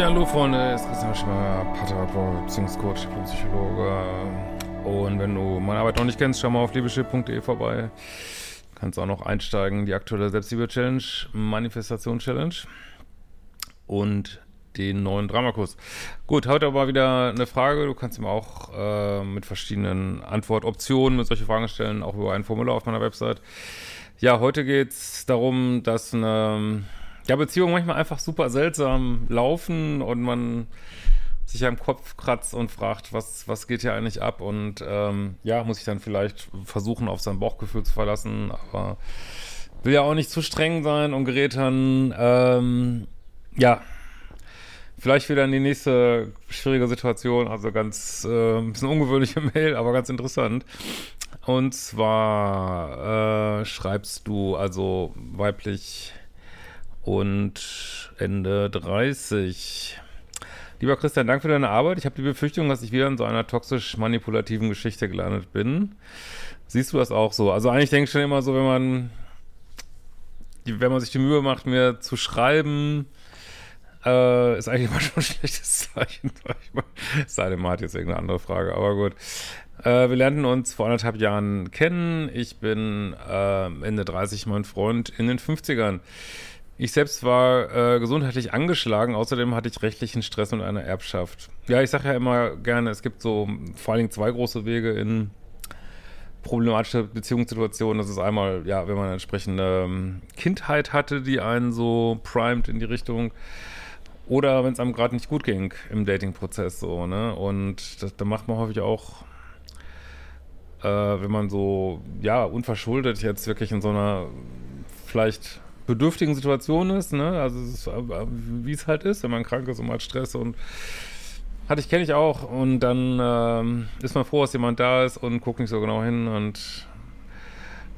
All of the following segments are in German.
Ja, hallo Freunde, es ist Christian Schmer, Paartherapeut, Beziehungscoach, Psychologe. Und wenn du meine Arbeit noch nicht kennst, schau mal auf liebeschiff.de vorbei. Kannst auch noch einsteigen, die aktuelle Selbstliebe-Challenge, Manifestation-Challenge und den neuen Dramakurs. Gut, heute aber wieder eine Frage. Du kannst ihm auch äh, mit verschiedenen Antwortoptionen mit solche Fragen stellen, auch über ein Formular auf meiner Website. Ja, heute geht es darum, dass eine ja, Beziehungen manchmal einfach super seltsam laufen und man sich am Kopf kratzt und fragt, was, was geht hier eigentlich ab? Und ähm, ja, muss ich dann vielleicht versuchen, auf sein Bauchgefühl zu verlassen, aber will ja auch nicht zu streng sein und gerät dann, ähm, ja, vielleicht wieder in die nächste schwierige Situation, also ganz, äh, ein bisschen ungewöhnliche Mail, aber ganz interessant. Und zwar äh, schreibst du also weiblich und Ende 30. Lieber Christian, danke für deine Arbeit. Ich habe die Befürchtung, dass ich wieder in so einer toxisch manipulativen Geschichte gelandet bin. Siehst du das auch so? Also eigentlich denke ich schon immer so, wenn man, wenn man sich die Mühe macht, mir zu schreiben, äh, ist eigentlich immer schon ein schlechtes Zeichen. Es sei denn, man hat jetzt irgendeine andere Frage, aber gut. Äh, wir lernten uns vor anderthalb Jahren kennen. Ich bin äh, Ende 30, mein Freund in den 50ern. Ich selbst war äh, gesundheitlich angeschlagen, außerdem hatte ich rechtlichen Stress und eine Erbschaft. Ja, ich sage ja immer gerne, es gibt so vor allen Dingen zwei große Wege in problematische Beziehungssituationen. Das ist einmal, ja, wenn man eine entsprechende ähm, Kindheit hatte, die einen so primed in die Richtung, oder wenn es einem gerade nicht gut ging im Dating-Prozess so, ne? Und das, da macht man häufig auch, äh, wenn man so, ja, unverschuldet jetzt wirklich in so einer vielleicht bedürftigen Situation ist, ne? Also es ist, äh, wie es halt ist, wenn man krank ist und mal Stress und hatte ich, kenne ich auch. Und dann ähm, ist man froh, dass jemand da ist und guckt nicht so genau hin und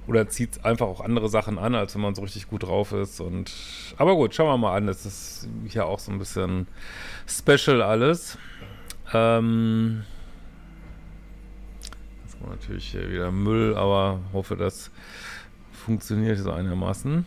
oder zieht einfach auch andere Sachen an, als wenn man so richtig gut drauf ist. Und aber gut, schauen wir mal an. Das ist hier auch so ein bisschen special alles. Ähm, war natürlich hier wieder Müll, aber hoffe, das funktioniert so einigermaßen.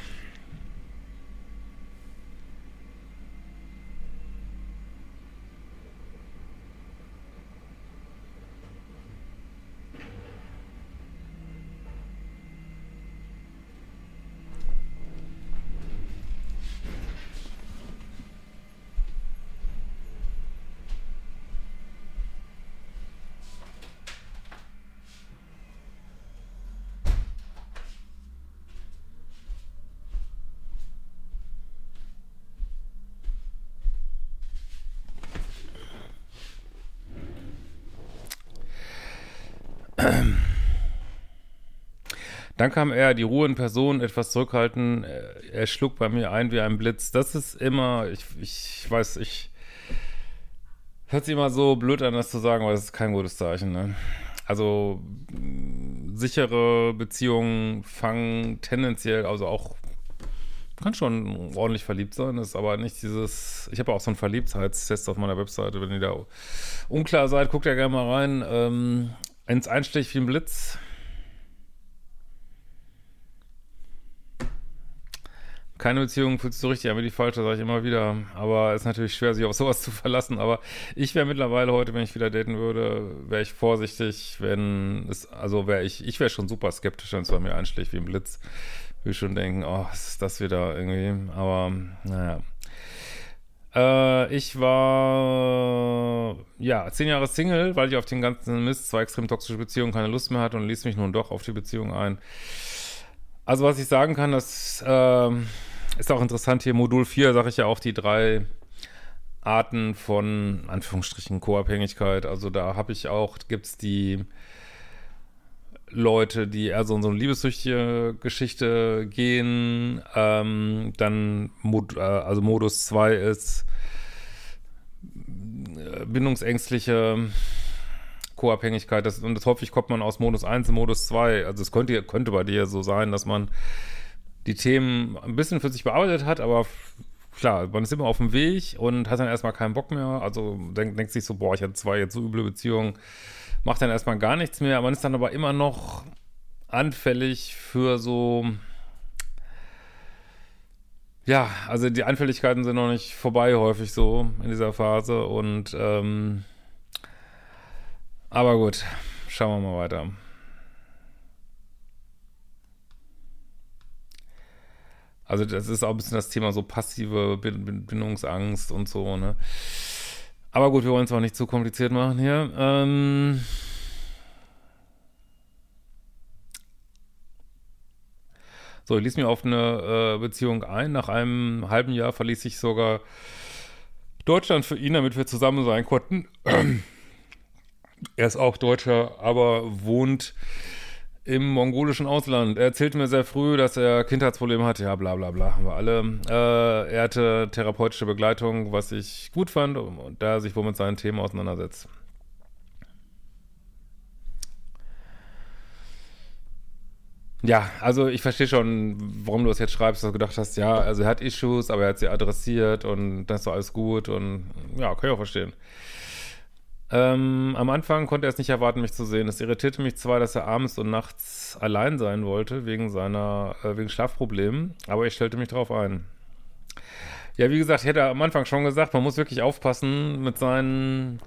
Dann kam er, die Ruhe in Person, etwas zurückhalten. Er schlug bei mir ein wie ein Blitz. Das ist immer, ich, ich weiß, ich. Hört sich immer so blöd an, das zu sagen, aber das ist kein gutes Zeichen. Ne? Also sichere Beziehungen fangen tendenziell, also auch kann schon ordentlich verliebt sein, ist aber nicht dieses. Ich habe auch so einen Verliebtheitstest auf meiner Webseite. Wenn ihr da unklar seid, guckt ja gerne mal rein. Ähm, ins Einstich wie ein Blitz. keine Beziehung fühlt sich so richtig an wie die falsche, sage ich immer wieder. Aber es ist natürlich schwer, sich auf sowas zu verlassen. Aber ich wäre mittlerweile heute, wenn ich wieder daten würde, wäre ich vorsichtig, wenn es, also wäre ich, ich wäre schon super skeptisch, wenn es bei mir einschlägt wie ein Blitz. Würde schon denken, oh, was ist das wieder irgendwie? Aber, naja. Äh, ich war, ja, zehn Jahre Single, weil ich auf den ganzen Mist, zwei extrem toxische Beziehungen, keine Lust mehr hatte und ließ mich nun doch auf die Beziehung ein. Also, was ich sagen kann, das, äh, ist auch interessant hier, Modul 4 sage ich ja auch die drei Arten von, Anführungsstrichen, Co-Abhängigkeit. Also da habe ich auch, gibt es die Leute, die eher so in so eine liebessüchtige Geschichte gehen. Ähm, dann, Mod, äh, also Modus 2 ist äh, bindungsängstliche Co-Abhängigkeit. Das, und das häufig kommt man aus Modus 1 in Modus 2. Also es könnte, könnte bei dir so sein, dass man die Themen ein bisschen für sich bearbeitet hat, aber klar, man ist immer auf dem Weg und hat dann erstmal keinen Bock mehr. Also denkt, denkt sich so, boah, ich hatte zwei jetzt so üble Beziehungen, macht dann erstmal gar nichts mehr. Man ist dann aber immer noch anfällig für so. Ja, also die Anfälligkeiten sind noch nicht vorbei, häufig so in dieser Phase. Und ähm, aber gut, schauen wir mal weiter. Also das ist auch ein bisschen das Thema so passive Bindungsangst und so, ne? Aber gut, wir wollen es auch nicht zu kompliziert machen hier. Ähm so, ich ließ mich auf eine äh, Beziehung ein. Nach einem halben Jahr verließ ich sogar Deutschland für ihn, damit wir zusammen sein konnten. er ist auch Deutscher, aber wohnt im mongolischen Ausland. Er erzählte mir sehr früh, dass er Kindheitsprobleme hatte. Ja, bla bla bla, haben wir alle. Äh, er hatte therapeutische Begleitung, was ich gut fand, und da er sich wohl mit seinen Themen auseinandersetzt. Ja, also ich verstehe schon, warum du das jetzt schreibst, dass du gedacht hast, ja, also er hat Issues, aber er hat sie adressiert und das ist alles gut und ja, kann ich auch verstehen. Ähm, am Anfang konnte er es nicht erwarten, mich zu sehen. Es irritierte mich zwar, dass er abends und nachts allein sein wollte, wegen seiner, äh, wegen Schlafproblemen, aber ich stellte mich darauf ein. Ja, wie gesagt, ich hätte am Anfang schon gesagt, man muss wirklich aufpassen mit seinen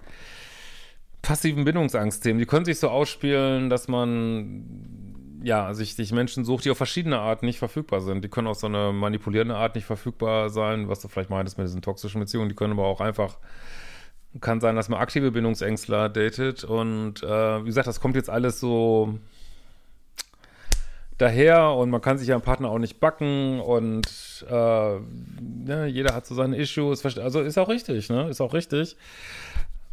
passiven Bindungsangstthemen. Die können sich so ausspielen, dass man ja, sich, sich Menschen sucht, die auf verschiedene Arten nicht verfügbar sind. Die können auf so eine manipulierende Art nicht verfügbar sein, was du vielleicht meintest mit diesen toxischen Beziehungen. Die können aber auch einfach kann sein, dass man aktive Bindungsängstler datet. Und äh, wie gesagt, das kommt jetzt alles so daher und man kann sich ja einen Partner auch nicht backen und äh, ja, ne, jeder hat so seine Issues. Also ist auch richtig, ne? Ist auch richtig.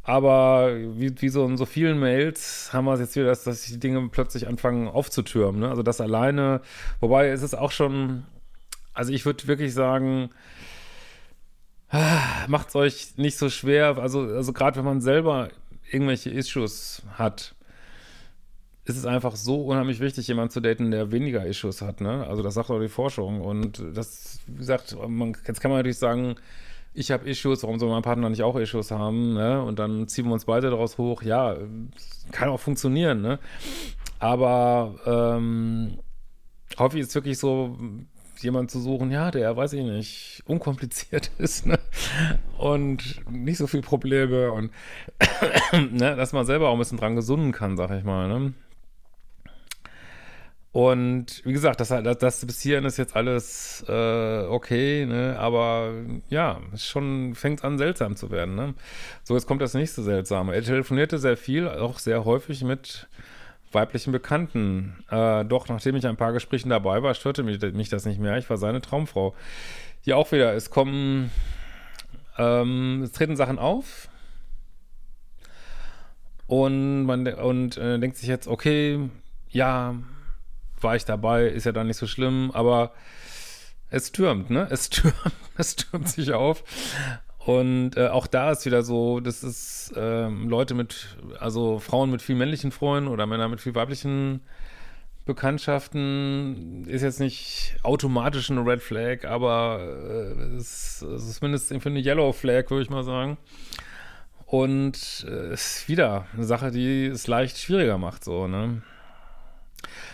Aber wie, wie so in so vielen Mails haben wir es jetzt wieder, dass, dass die Dinge plötzlich anfangen aufzutürmen. Ne? Also das alleine, wobei ist es auch schon, also ich würde wirklich sagen, macht es euch nicht so schwer. Also, also gerade wenn man selber irgendwelche Issues hat, ist es einfach so unheimlich wichtig, jemanden zu daten, der weniger Issues hat. Ne? Also das sagt auch die Forschung. Und das, wie gesagt, man, jetzt kann man natürlich sagen, ich habe Issues, warum soll mein Partner nicht auch Issues haben? Ne? Und dann ziehen wir uns beide daraus hoch. Ja, kann auch funktionieren. Ne? Aber ähm, häufig ist es wirklich so, jemand zu suchen, ja, der, weiß ich nicht, unkompliziert ist, ne? Und nicht so viel Probleme und ne, dass man selber auch ein bisschen dran gesunden kann, sag ich mal, ne? Und wie gesagt, das, das, das bis hierhin ist jetzt alles äh, okay, ne? Aber ja, schon fängt an seltsam zu werden, ne? So, jetzt kommt das nächste Seltsame. Er telefonierte sehr viel, auch sehr häufig mit weiblichen Bekannten. Äh, doch, nachdem ich ein paar Gesprächen dabei war, störte mich, mich, das nicht mehr. Ich war seine Traumfrau. Hier auch wieder, es kommen, ähm, es treten Sachen auf. Und man und äh, denkt sich jetzt, okay, ja, war ich dabei, ist ja dann nicht so schlimm, aber es türmt, ne? Es türmt, es türmt sich auf. Und äh, auch da ist wieder so, das ist ähm, Leute mit, also Frauen mit viel männlichen Freunden oder Männer mit viel weiblichen Bekanntschaften ist jetzt nicht automatisch eine Red Flag, aber äh, es, es ist mindestens für eine Yellow Flag, würde ich mal sagen. Und äh, ist wieder eine Sache, die es leicht schwieriger macht, so, ne?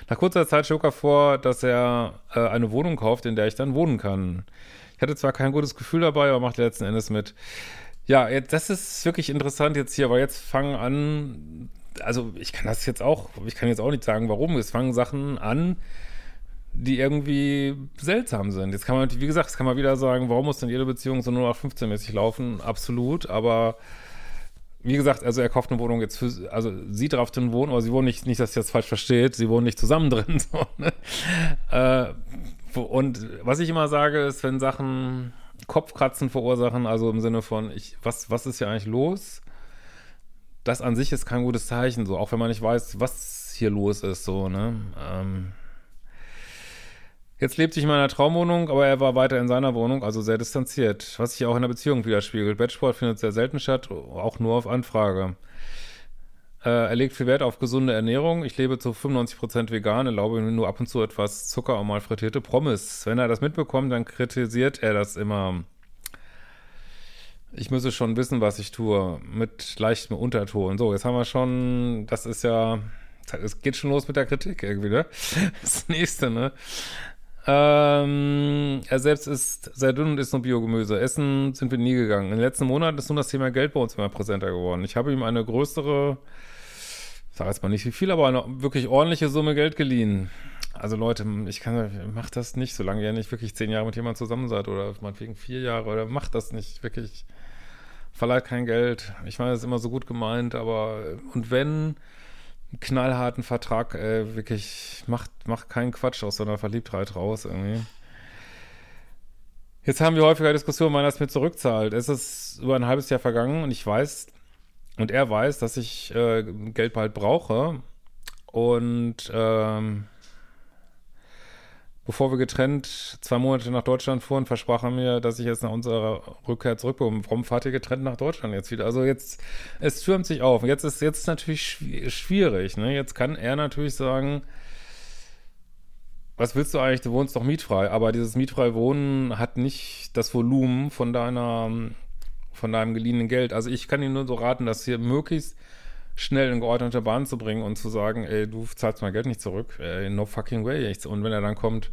Nach kurzer Zeit schlug er vor, dass er äh, eine Wohnung kauft, in der ich dann wohnen kann. Ich hatte zwar kein gutes Gefühl dabei, aber macht letzten Endes mit. Ja, jetzt, das ist wirklich interessant jetzt hier, weil jetzt fangen an, also ich kann das jetzt auch, ich kann jetzt auch nicht sagen, warum. Es fangen Sachen an, die irgendwie seltsam sind. Jetzt kann man, wie gesagt, jetzt kann man wieder sagen, warum muss denn jede Beziehung so nur nach 15-mäßig laufen? Absolut, aber wie gesagt, also er kauft eine Wohnung jetzt für, also sie drauf drin wohnen, aber sie wohnen nicht, nicht, dass ihr das falsch versteht, sie wohnen nicht zusammen drin. So, ne? äh, und was ich immer sage, ist, wenn Sachen Kopfkratzen verursachen, also im Sinne von, ich, was, was ist hier eigentlich los? Das an sich ist kein gutes Zeichen, so, auch wenn man nicht weiß, was hier los ist, so, ne? Ähm, Jetzt lebt sich in meiner Traumwohnung, aber er war weiter in seiner Wohnung, also sehr distanziert, was sich auch in der Beziehung widerspiegelt. Bettsport findet sehr selten statt, auch nur auf Anfrage. Äh, er legt viel Wert auf gesunde Ernährung. Ich lebe zu 95% vegan, erlaube mir nur ab und zu etwas Zucker und mal frittierte Pommes. Wenn er das mitbekommt, dann kritisiert er das immer. Ich müsse schon wissen, was ich tue, mit leichtem Unterton. So, jetzt haben wir schon, das ist ja, es geht schon los mit der Kritik irgendwie, ne? Das nächste, ne? Ähm, er selbst ist sehr dünn und isst nur Biogemüse. Essen sind wir nie gegangen. In den letzten Monaten ist nun das Thema Geld bei uns immer präsenter geworden. Ich habe ihm eine größere, sage jetzt mal nicht wie viel, aber eine wirklich ordentliche Summe Geld geliehen. Also Leute, ich kann, macht das nicht, solange ihr nicht wirklich zehn Jahre mit jemandem zusammen seid oder meinetwegen vier Jahre oder macht das nicht wirklich. Verleiht kein Geld. Ich meine, das ist immer so gut gemeint, aber und wenn, knallharten Vertrag, äh, wirklich, macht, macht keinen Quatsch aus so einer Verliebtheit raus irgendwie. Jetzt haben wir häufiger Diskussionen, wann es mir zurückzahlt. Es ist über ein halbes Jahr vergangen und ich weiß, und er weiß, dass ich äh, Geld bald brauche. Und ähm, Bevor wir getrennt zwei Monate nach Deutschland fuhren, versprach er mir, dass ich jetzt nach unserer Rückkehr zurückbekomme. Warum fahrt ihr getrennt nach Deutschland jetzt wieder? Also jetzt, es türmt sich auf. Jetzt ist jetzt natürlich schwierig. Ne? Jetzt kann er natürlich sagen, was willst du eigentlich? Du wohnst doch mietfrei. Aber dieses mietfrei Wohnen hat nicht das Volumen von deiner, von deinem geliehenen Geld. Also ich kann ihm nur so raten, dass hier möglichst schnell in geordnete Bahn zu bringen und zu sagen, ey, du zahlst mein Geld nicht zurück, ey, no fucking way. Und wenn er dann kommt,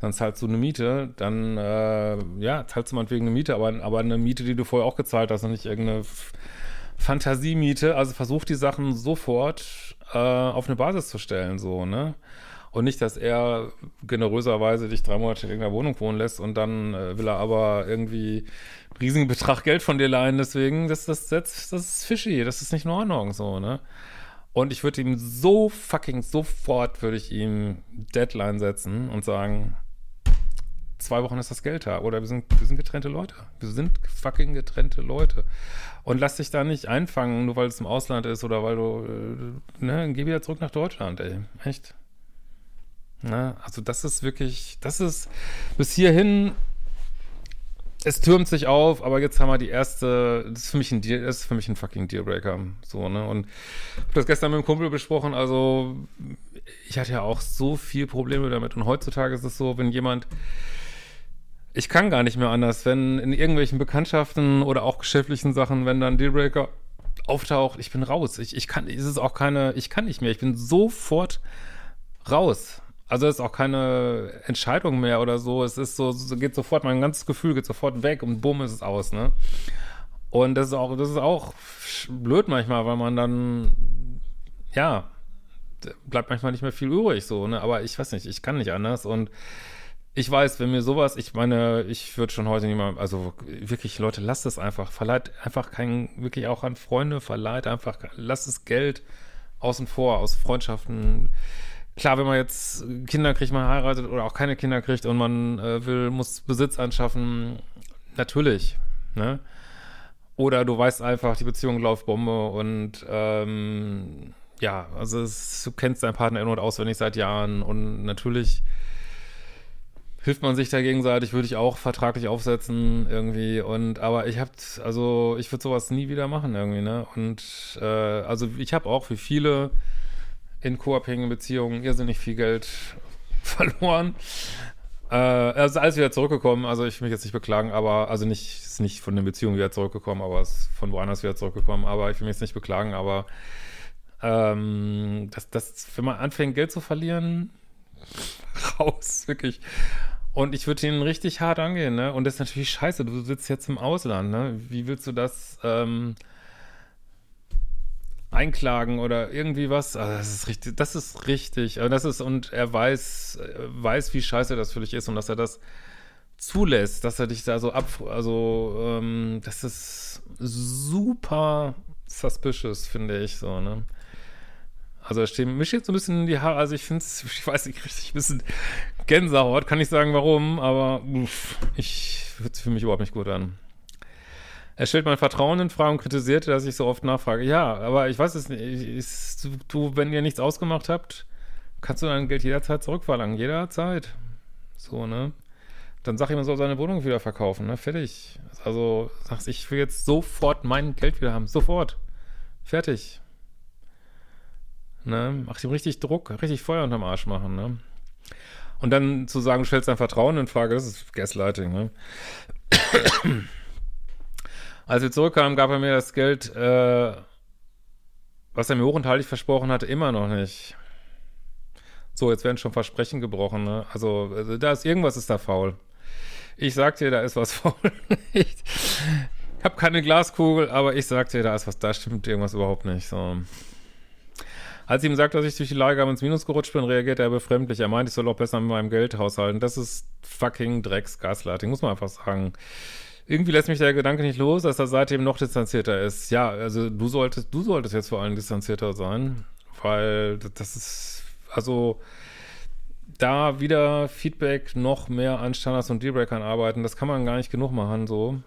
dann zahlst du eine Miete, dann, äh, ja, zahlst du meinetwegen eine Miete, aber, aber eine Miete, die du vorher auch gezahlt hast und nicht irgendeine Fantasiemiete. Also versuch die Sachen sofort äh, auf eine Basis zu stellen, so, ne? Und nicht, dass er generöserweise dich drei Monate in irgendeiner Wohnung wohnen lässt und dann äh, will er aber irgendwie riesigen Betrag Geld von dir leihen. Deswegen, das, das, das, das ist fishy, das ist nicht in Ordnung, so, ne? Und ich würde ihm so fucking sofort, würde ich ihm Deadline setzen und sagen, zwei Wochen ist das Geld da. Oder wir sind, wir sind getrennte Leute. Wir sind fucking getrennte Leute. Und lass dich da nicht einfangen, nur weil es im Ausland ist oder weil du, äh, ne, geh wieder zurück nach Deutschland, ey. Echt. Ne? Also das ist wirklich, das ist bis hierhin, es türmt sich auf, aber jetzt haben wir die erste, das ist für mich ein Deal, das ist für mich ein fucking Dealbreaker. So, ne? Und ich habe das gestern mit dem Kumpel besprochen, also ich hatte ja auch so viel Probleme damit. Und heutzutage ist es so, wenn jemand ich kann gar nicht mehr anders, wenn in irgendwelchen Bekanntschaften oder auch geschäftlichen Sachen, wenn dann Dealbreaker auftaucht, ich bin raus. Ich, ich kann, ist es auch keine, ich kann nicht mehr. Ich bin sofort raus. Also es ist auch keine Entscheidung mehr oder so. Es ist so, so geht sofort, mein ganzes Gefühl geht sofort weg und bumm ist es aus, ne? Und das ist auch, das ist auch blöd manchmal, weil man dann, ja, bleibt manchmal nicht mehr viel übrig, so, ne? Aber ich weiß nicht, ich kann nicht anders und ich weiß, wenn mir sowas, ich meine, ich würde schon heute mal, also wirklich, Leute, lasst es einfach, verleiht einfach kein, wirklich auch an Freunde, verleiht einfach, lasst es Geld außen vor, aus Freundschaften, klar, wenn man jetzt Kinder kriegt, man heiratet oder auch keine Kinder kriegt und man äh, will, muss Besitz anschaffen, natürlich, ne? Oder du weißt einfach, die Beziehung läuft Bombe und ähm, ja, also es, du kennst deinen Partner in- und auswendig seit Jahren und natürlich hilft man sich da gegenseitig, würde ich auch vertraglich aufsetzen irgendwie und aber ich habe also ich würde sowas nie wieder machen irgendwie, ne? Und äh, also ich habe auch wie viele in co-abhängigen Beziehungen irrsinnig viel Geld verloren. Äh, also alles wieder zurückgekommen, also ich will mich jetzt nicht beklagen, aber, also nicht, ist nicht von den Beziehungen wieder zurückgekommen, aber ist von woanders wieder zurückgekommen, aber ich will mich jetzt nicht beklagen, aber Ähm, das, das, wenn man anfängt, Geld zu verlieren, raus, wirklich. Und ich würde ihn richtig hart angehen, ne? Und das ist natürlich scheiße. Du sitzt jetzt im Ausland, ne? Wie willst du das ähm, einklagen oder irgendwie was? Also das ist richtig, das ist richtig. Also das ist, und er weiß, weiß, wie scheiße das für dich ist und dass er das zulässt, dass er dich da so ab, also ähm, das ist super suspicious, finde ich so, ne? Also stehen, mir steht so ein bisschen die Haare, also ich finde es, ich weiß nicht richtig, ein bisschen Gänsehaut, kann ich sagen warum, aber uff, ich für mich überhaupt nicht gut an. Er stellt mein Vertrauen in Frage und kritisiert, dass ich so oft nachfrage. Ja, aber ich weiß es nicht. Ist, du, wenn ihr nichts ausgemacht habt, kannst du dein Geld jederzeit zurückverlangen. Jederzeit. So, ne? Dann sag ihm, man soll seine Wohnung wieder verkaufen, ne? Fertig. Also sagst, ich will jetzt sofort mein Geld wieder haben. Sofort. Fertig. Ne? Macht ihm richtig Druck, richtig Feuer unterm Arsch machen, ne? Und dann zu sagen, du stellst dein Vertrauen in Frage, das ist Gaslighting, ne? Als wir zurückkamen, gab er mir das Geld, äh, was er mir hoch und heilig versprochen hatte, immer noch nicht. So, jetzt werden schon Versprechen gebrochen, ne? Also, also da ist irgendwas ist da faul. Ich sag dir, da ist was faul. ich habe keine Glaskugel, aber ich sag dir, da ist was, da stimmt irgendwas überhaupt nicht. So. Als ich ihm sagt, dass ich durch die Leihgabe ins Minus gerutscht bin, reagiert er befremdlich. Er meint, ich soll auch besser mit meinem Geld haushalten. Das ist fucking Drecks-Gaslighting, muss man einfach sagen. Irgendwie lässt mich der Gedanke nicht los, dass er seitdem noch distanzierter ist. Ja, also du solltest, du solltest jetzt vor allem distanzierter sein, weil das ist, also da wieder Feedback noch mehr an Standards und Dealbreakern arbeiten, das kann man gar nicht genug machen, so.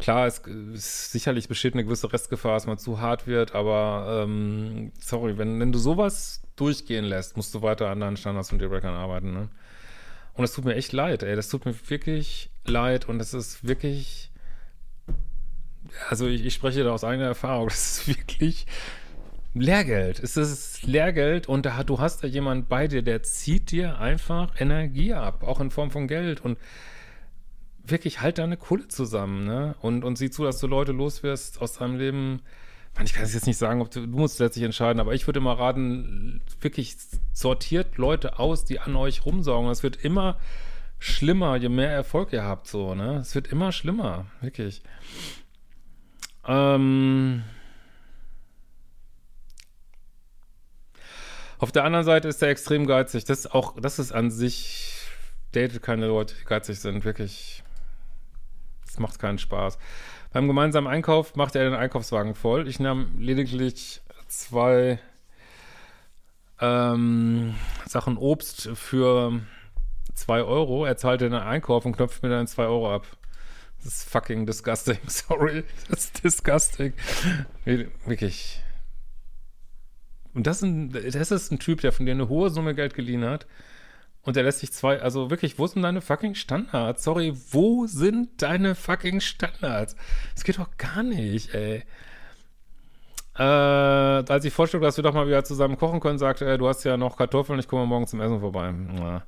Klar, es, es sicherlich besteht eine gewisse Restgefahr, dass man zu hart wird, aber ähm, sorry, wenn, wenn du sowas durchgehen lässt, musst du weiter an deinen Standards und Dealbreakern arbeiten, ne? Und es tut mir echt leid, ey. Das tut mir wirklich leid und es ist wirklich. Also ich, ich spreche da aus eigener Erfahrung. Das ist wirklich Lehrgeld. Es ist Lehrgeld und da, du hast da jemand bei dir, der zieht dir einfach Energie ab, auch in Form von Geld. Und wirklich halt deine Kohle zusammen, ne? Und, und sieh zu, dass du Leute loswirst aus deinem Leben ich kann es jetzt nicht sagen, ob du, du musst letztlich entscheiden, aber ich würde immer raten, wirklich sortiert Leute aus, die an euch rumsaugen. Es wird immer schlimmer, je mehr Erfolg ihr habt, so, ne? Es wird immer schlimmer, wirklich. Ähm. Auf der anderen Seite ist er extrem geizig. Das ist auch, das ist an sich, datet keine Leute, die geizig sind, wirklich. Das macht keinen Spaß. Beim gemeinsamen Einkauf machte er den Einkaufswagen voll. Ich nahm lediglich zwei ähm, Sachen Obst für zwei Euro. Er zahlte den Einkauf und knöpft mir dann zwei Euro ab. Das ist fucking disgusting. Sorry. Das ist disgusting. Wirklich. Und das, ein, das ist ein Typ, der von dir eine hohe Summe Geld geliehen hat und er lässt sich zwei, also wirklich, wo sind deine fucking Standards? Sorry, wo sind deine fucking Standards? Das geht doch gar nicht, ey. Äh, als ich vorschlug, dass wir doch mal wieder zusammen kochen können, sagte er, du hast ja noch Kartoffeln, ich komme morgen zum Essen vorbei. Ja.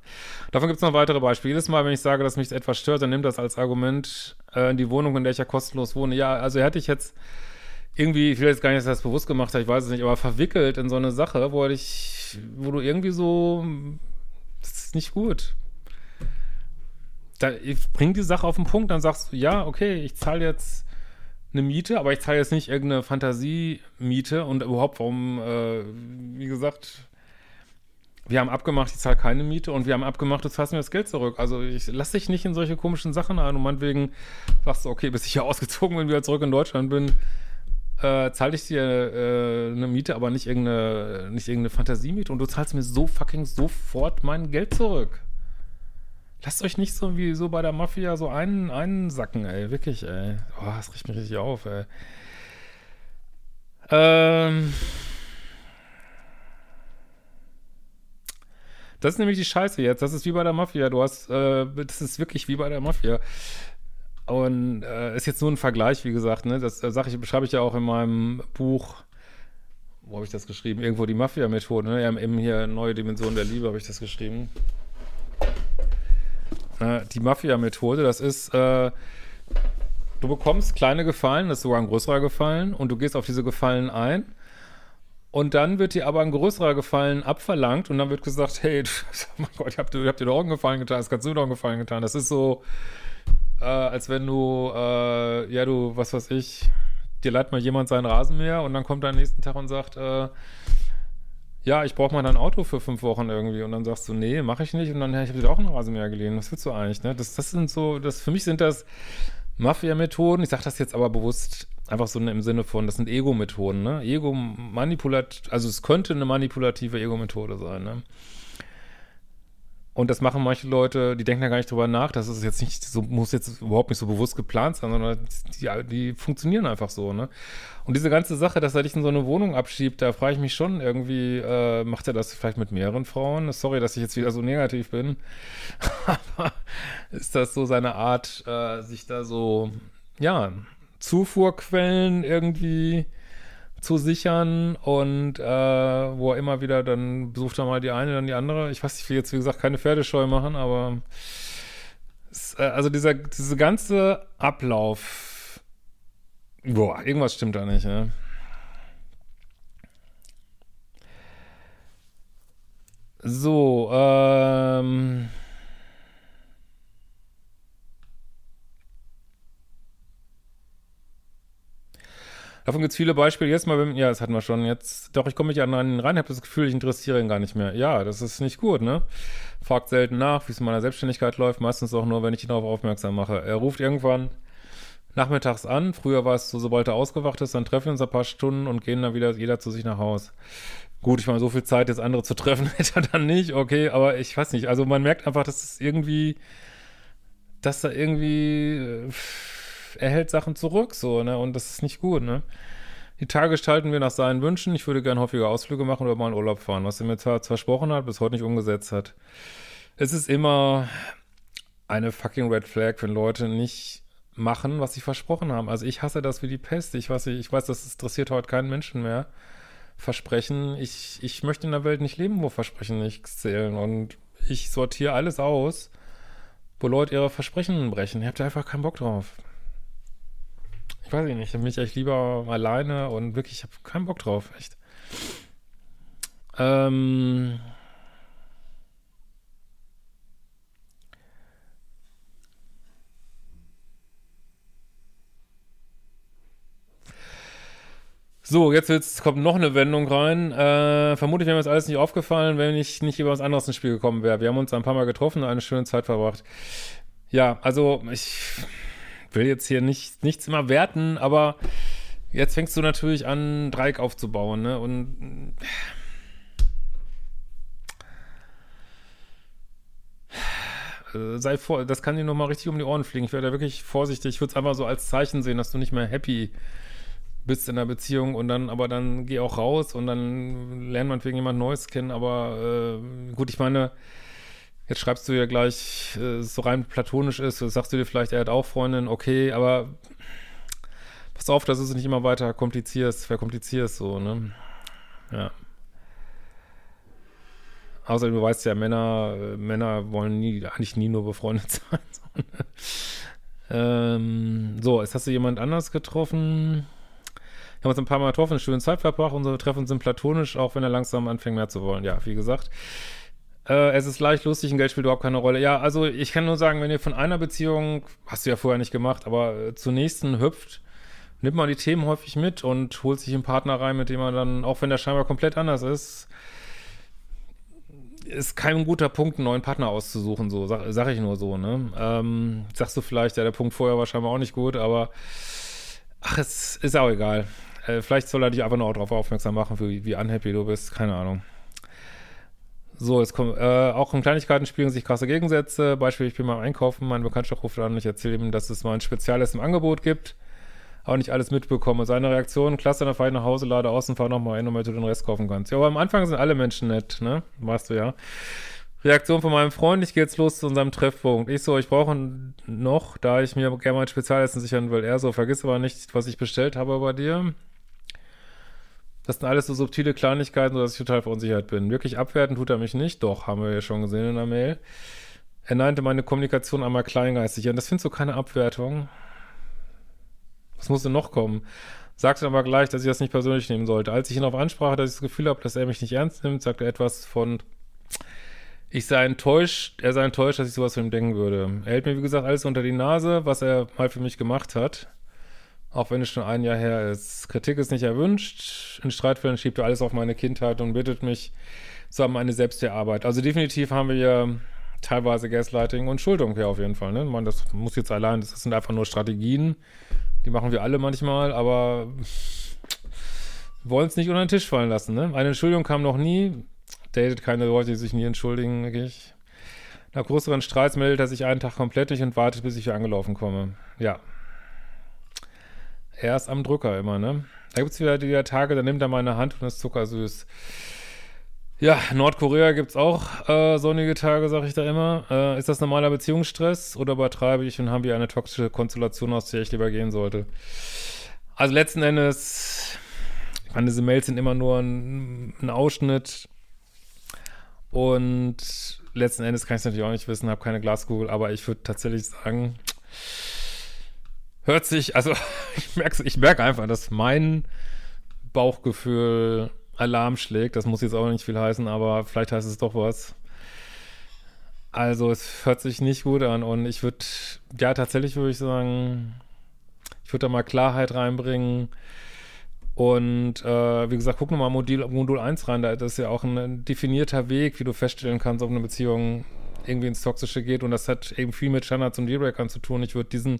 Davon gibt es noch weitere Beispiele. Jedes Mal, wenn ich sage, dass mich etwas stört, dann nimmt das als Argument äh, in die Wohnung, in der ich ja kostenlos wohne. Ja, also hätte ich jetzt irgendwie, ich will jetzt gar nicht, dass er das bewusst gemacht hat, ich weiß es nicht, aber verwickelt in so eine Sache, wo ich, wo du irgendwie so nicht gut. Da, bring die Sache auf den Punkt, dann sagst du, ja, okay, ich zahle jetzt eine Miete, aber ich zahle jetzt nicht irgendeine Fantasiemiete und überhaupt, warum, äh, wie gesagt, wir haben abgemacht, ich zahle keine Miete und wir haben abgemacht, du zahlst mir das Geld zurück. Also ich lass dich nicht in solche komischen Sachen ein und meinetwegen sagst du, okay, bis ich hier ausgezogen bin, wieder zurück in Deutschland bin, äh, zahle ich dir äh, eine Miete, aber nicht irgendeine, nicht irgendeine Fantasiemiete und du zahlst mir so fucking sofort mein Geld zurück. Lasst euch nicht so wie so bei der Mafia so einen, einen sacken, ey. Wirklich, ey. Oh, das riecht mich richtig auf, ey. Ähm. Das ist nämlich die Scheiße jetzt. Das ist wie bei der Mafia. Du hast, äh, das ist wirklich wie bei der Mafia. Und äh, ist jetzt nur ein Vergleich, wie gesagt, ne? Das äh, ich, beschreibe ich ja auch in meinem Buch. Wo habe ich das geschrieben? Irgendwo die Mafia-Methode, ne? Ja, eben hier Neue Dimension der Liebe habe ich das geschrieben. Äh, die Mafia-Methode, das ist, äh, du bekommst kleine Gefallen, das ist sogar ein größerer Gefallen, und du gehst auf diese Gefallen ein. Und dann wird dir aber ein größerer Gefallen abverlangt und dann wird gesagt, hey, mein Gott, ich hab, ich hab dir doch einen Gefallen getan, das kannst du doch einen Gefallen getan. Das ist so, äh, als wenn du, äh, ja, du, was weiß ich, dir leiht mal jemand seinen Rasenmäher und dann kommt er am nächsten Tag und sagt, äh, ja, ich brauche mal dein Auto für fünf Wochen irgendwie. Und dann sagst du, nee, mache ich nicht. Und dann, ja, ich habe dir auch einen Rasenmäher geliehen. Was willst du eigentlich, ne? Das, das sind so, das, für mich sind das Mafia-Methoden. Ich sage das jetzt aber bewusst einfach so im Sinne von, das sind Ego-Methoden, ne? Ego-manipulat, also es könnte eine manipulative Ego-Methode sein, ne? Und das machen manche Leute, die denken da gar nicht drüber nach. Das ist jetzt nicht so, muss jetzt überhaupt nicht so bewusst geplant sein, sondern die, die funktionieren einfach so, ne? Und diese ganze Sache, dass er dich in so eine Wohnung abschiebt, da frage ich mich schon irgendwie, äh, macht er das vielleicht mit mehreren Frauen? Sorry, dass ich jetzt wieder so negativ bin. Aber ist das so seine Art, äh, sich da so, ja, Zufuhrquellen irgendwie zu sichern und äh, wo er immer wieder dann besucht er mal die eine, dann die andere. Ich weiß, ich will jetzt wie gesagt keine Pferdescheu machen, aber es, äh, also dieser diese ganze Ablauf, boah, irgendwas stimmt da nicht. Ne? So, ähm Davon gibt es viele Beispiele. Jetzt mal, ja, das hatten wir schon. Jetzt, doch, ich komme mich an einen rein, habe das Gefühl, ich interessiere ihn gar nicht mehr. Ja, das ist nicht gut, ne? Fragt selten nach, wie es in meiner Selbstständigkeit läuft. Meistens auch nur, wenn ich ihn darauf aufmerksam mache. Er ruft irgendwann nachmittags an. Früher war es so, sobald er ausgewacht ist, dann treffen wir uns ein paar Stunden und gehen dann wieder jeder zu sich nach Haus. Gut, ich meine, so viel Zeit, jetzt andere zu treffen, hätte er dann nicht, okay, aber ich weiß nicht. Also man merkt einfach, dass es irgendwie, dass da irgendwie. Äh, er hält Sachen zurück, so, ne? Und das ist nicht gut, ne? Die Tage gestalten wir nach seinen Wünschen. Ich würde gerne häufiger Ausflüge machen oder mal in Urlaub fahren, was er mir zwar versprochen hat, bis heute nicht umgesetzt hat. Es ist immer eine fucking Red Flag, wenn Leute nicht machen, was sie versprochen haben. Also ich hasse das wie die Pest. Ich weiß, ich weiß, das interessiert heute keinen Menschen mehr. Versprechen. Ich, ich möchte in einer Welt nicht leben, wo Versprechen nichts zählen. Und ich sortiere alles aus, wo Leute ihre Versprechen brechen. Ihr habt da einfach keinen Bock drauf ich weiß nicht, ich habe mich echt lieber alleine und wirklich, ich habe keinen Bock drauf, echt. Ähm. So, jetzt wird's, kommt noch eine Wendung rein. Äh, vermutlich wäre mir das alles nicht aufgefallen, wenn ich nicht über was anderes ins Spiel gekommen wäre. Wir haben uns ein paar Mal getroffen und eine schöne Zeit verbracht. Ja, also ich will jetzt hier nicht, nichts immer werten, aber jetzt fängst du natürlich an, Dreieck aufzubauen, ne? Und äh, sei vor, das kann dir nochmal richtig um die Ohren fliegen. Ich werde da wirklich vorsichtig. Ich würde es einfach so als Zeichen sehen, dass du nicht mehr happy bist in der Beziehung und dann, aber dann geh auch raus und dann lernt man wegen jemand Neues kennen. Aber äh, gut, ich meine, Jetzt schreibst du ja gleich, äh, so rein platonisch ist, sagst du dir vielleicht, er hat auch Freundin, okay, aber pass auf, dass du es nicht immer weiter komplizierst, verkomplizierst, so, ne? Ja. Außerdem, du weißt ja, Männer, äh, Männer wollen nie, eigentlich nie nur befreundet sein. So, ne? ähm, so, jetzt hast du jemand anders getroffen. Wir haben uns ein paar Mal getroffen, eine schöne Zeit verbracht. Unsere Treffen sind platonisch, auch wenn er langsam anfängt mehr zu wollen. Ja, wie gesagt. Äh, es ist leicht lustig, ein Geld spielt überhaupt keine Rolle. Ja, also ich kann nur sagen, wenn ihr von einer Beziehung, hast du ja vorher nicht gemacht, aber äh, zur nächsten hüpft, nimmt man die Themen häufig mit und holt sich einen Partner rein, mit dem man dann, auch wenn der scheinbar komplett anders ist, ist kein guter Punkt, einen neuen Partner auszusuchen, so, sag, sag ich nur so, ne? Ähm, sagst du vielleicht, ja, der Punkt vorher war scheinbar auch nicht gut, aber ach, es ist auch egal. Äh, vielleicht soll er dich einfach nur auch darauf aufmerksam machen, wie, wie unhappy du bist, keine Ahnung. So, jetzt kommt, äh, auch in Kleinigkeiten spielen sich krasse Gegensätze. Beispiel, ich bin mal Einkaufen, mein Bekannter ruft an und ich erzähle ihm, dass es mal ein Spezielles im Angebot gibt, aber nicht alles mitbekomme. Seine Reaktion, klasse, dann fahre ich nach Hause, lade aus und fahre nochmal ein, damit du den Rest kaufen kannst. Ja, aber am Anfang sind alle Menschen nett, ne? Weißt du ja. Reaktion von meinem Freund, ich gehe jetzt los zu unserem Treffpunkt. Ich so, ich brauche noch, da ich mir gerne mein Spezialessen sichern will. Er so, vergiss aber nicht, was ich bestellt habe bei dir. Das sind alles so subtile Kleinigkeiten, sodass ich total verunsichert bin. Wirklich abwerten tut er mich nicht. Doch, haben wir ja schon gesehen in der Mail. Er nannte meine Kommunikation einmal kleingeistig. Und das findest du keine Abwertung. Was muss denn noch kommen? sagte aber gleich, dass ich das nicht persönlich nehmen sollte. Als ich ihn darauf ansprach, dass ich das Gefühl habe, dass er mich nicht ernst nimmt, sagte er etwas von, ich sei enttäuscht, er sei enttäuscht, dass ich sowas von ihm denken würde. Er hält mir, wie gesagt, alles unter die Nase, was er mal für mich gemacht hat. Auch wenn es schon ein Jahr her ist. Kritik ist nicht erwünscht. In Streitfällen schiebt er alles auf meine Kindheit und bittet mich so an meine Selbstarbeit. Also definitiv haben wir ja teilweise Gaslighting und Schuldung hier auf jeden Fall. Ne? Man, das muss jetzt allein, das sind einfach nur Strategien. Die machen wir alle manchmal, aber wollen es nicht unter den Tisch fallen lassen. Ne? Eine Entschuldigung kam noch nie. Datet keine Leute, die sich nie entschuldigen, wirklich. Nach größeren Streits meldet er sich einen Tag komplett nicht und wartet, bis ich hier angelaufen komme. Ja. Er ist am Drücker immer, ne? Da gibt es wieder die Tage, da nimmt er meine Hand und ist zuckersüß. Ja, Nordkorea gibt es auch äh, sonnige Tage, sag ich da immer. Äh, ist das normaler Beziehungsstress oder übertreibe ich und haben wir eine toxische Konstellation, aus der ich lieber gehen sollte? Also letzten Endes, ich meine, diese Mails sind immer nur ein, ein Ausschnitt und letzten Endes kann ich es natürlich auch nicht wissen, habe keine Glaskugel, aber ich würde tatsächlich sagen, hört sich, also ich merke ich merk einfach, dass mein Bauchgefühl Alarm schlägt. Das muss jetzt auch nicht viel heißen, aber vielleicht heißt es doch was. Also es hört sich nicht gut an und ich würde, ja tatsächlich würde ich sagen, ich würde da mal Klarheit reinbringen und äh, wie gesagt, guck nochmal Modul, Modul 1 rein, da ist ja auch ein definierter Weg, wie du feststellen kannst, ob eine Beziehung irgendwie ins Toxische geht und das hat eben viel mit Standards und Dealbreakern zu tun. Ich würde diesen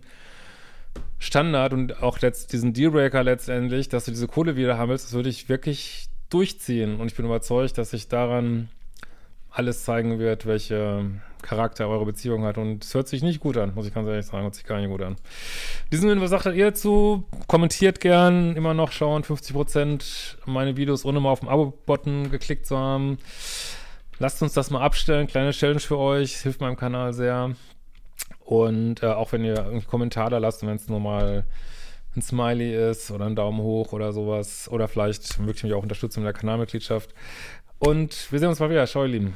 Standard und auch diesen Dealbreaker letztendlich, dass du diese Kohle wieder haben willst, das würde ich wirklich durchziehen. Und ich bin überzeugt, dass sich daran alles zeigen wird, welche Charakter eure Beziehung hat. Und es hört sich nicht gut an, muss ich ganz ehrlich sagen. Hört sich gar nicht gut an. Diesen Sinne, was sagt ihr dazu? Kommentiert gern, immer noch schauen, 50% meine Videos, ohne mal auf den Abo-Button geklickt zu haben. Lasst uns das mal abstellen. Kleine Challenge für euch. hilft meinem Kanal sehr. Und äh, auch wenn ihr irgendwie Kommentar da lasst, wenn es nur mal ein Smiley ist oder ein Daumen hoch oder sowas. Oder vielleicht mögt ihr mich auch unterstützen mit der Kanalmitgliedschaft. Und wir sehen uns mal wieder. Ciao, ihr Lieben.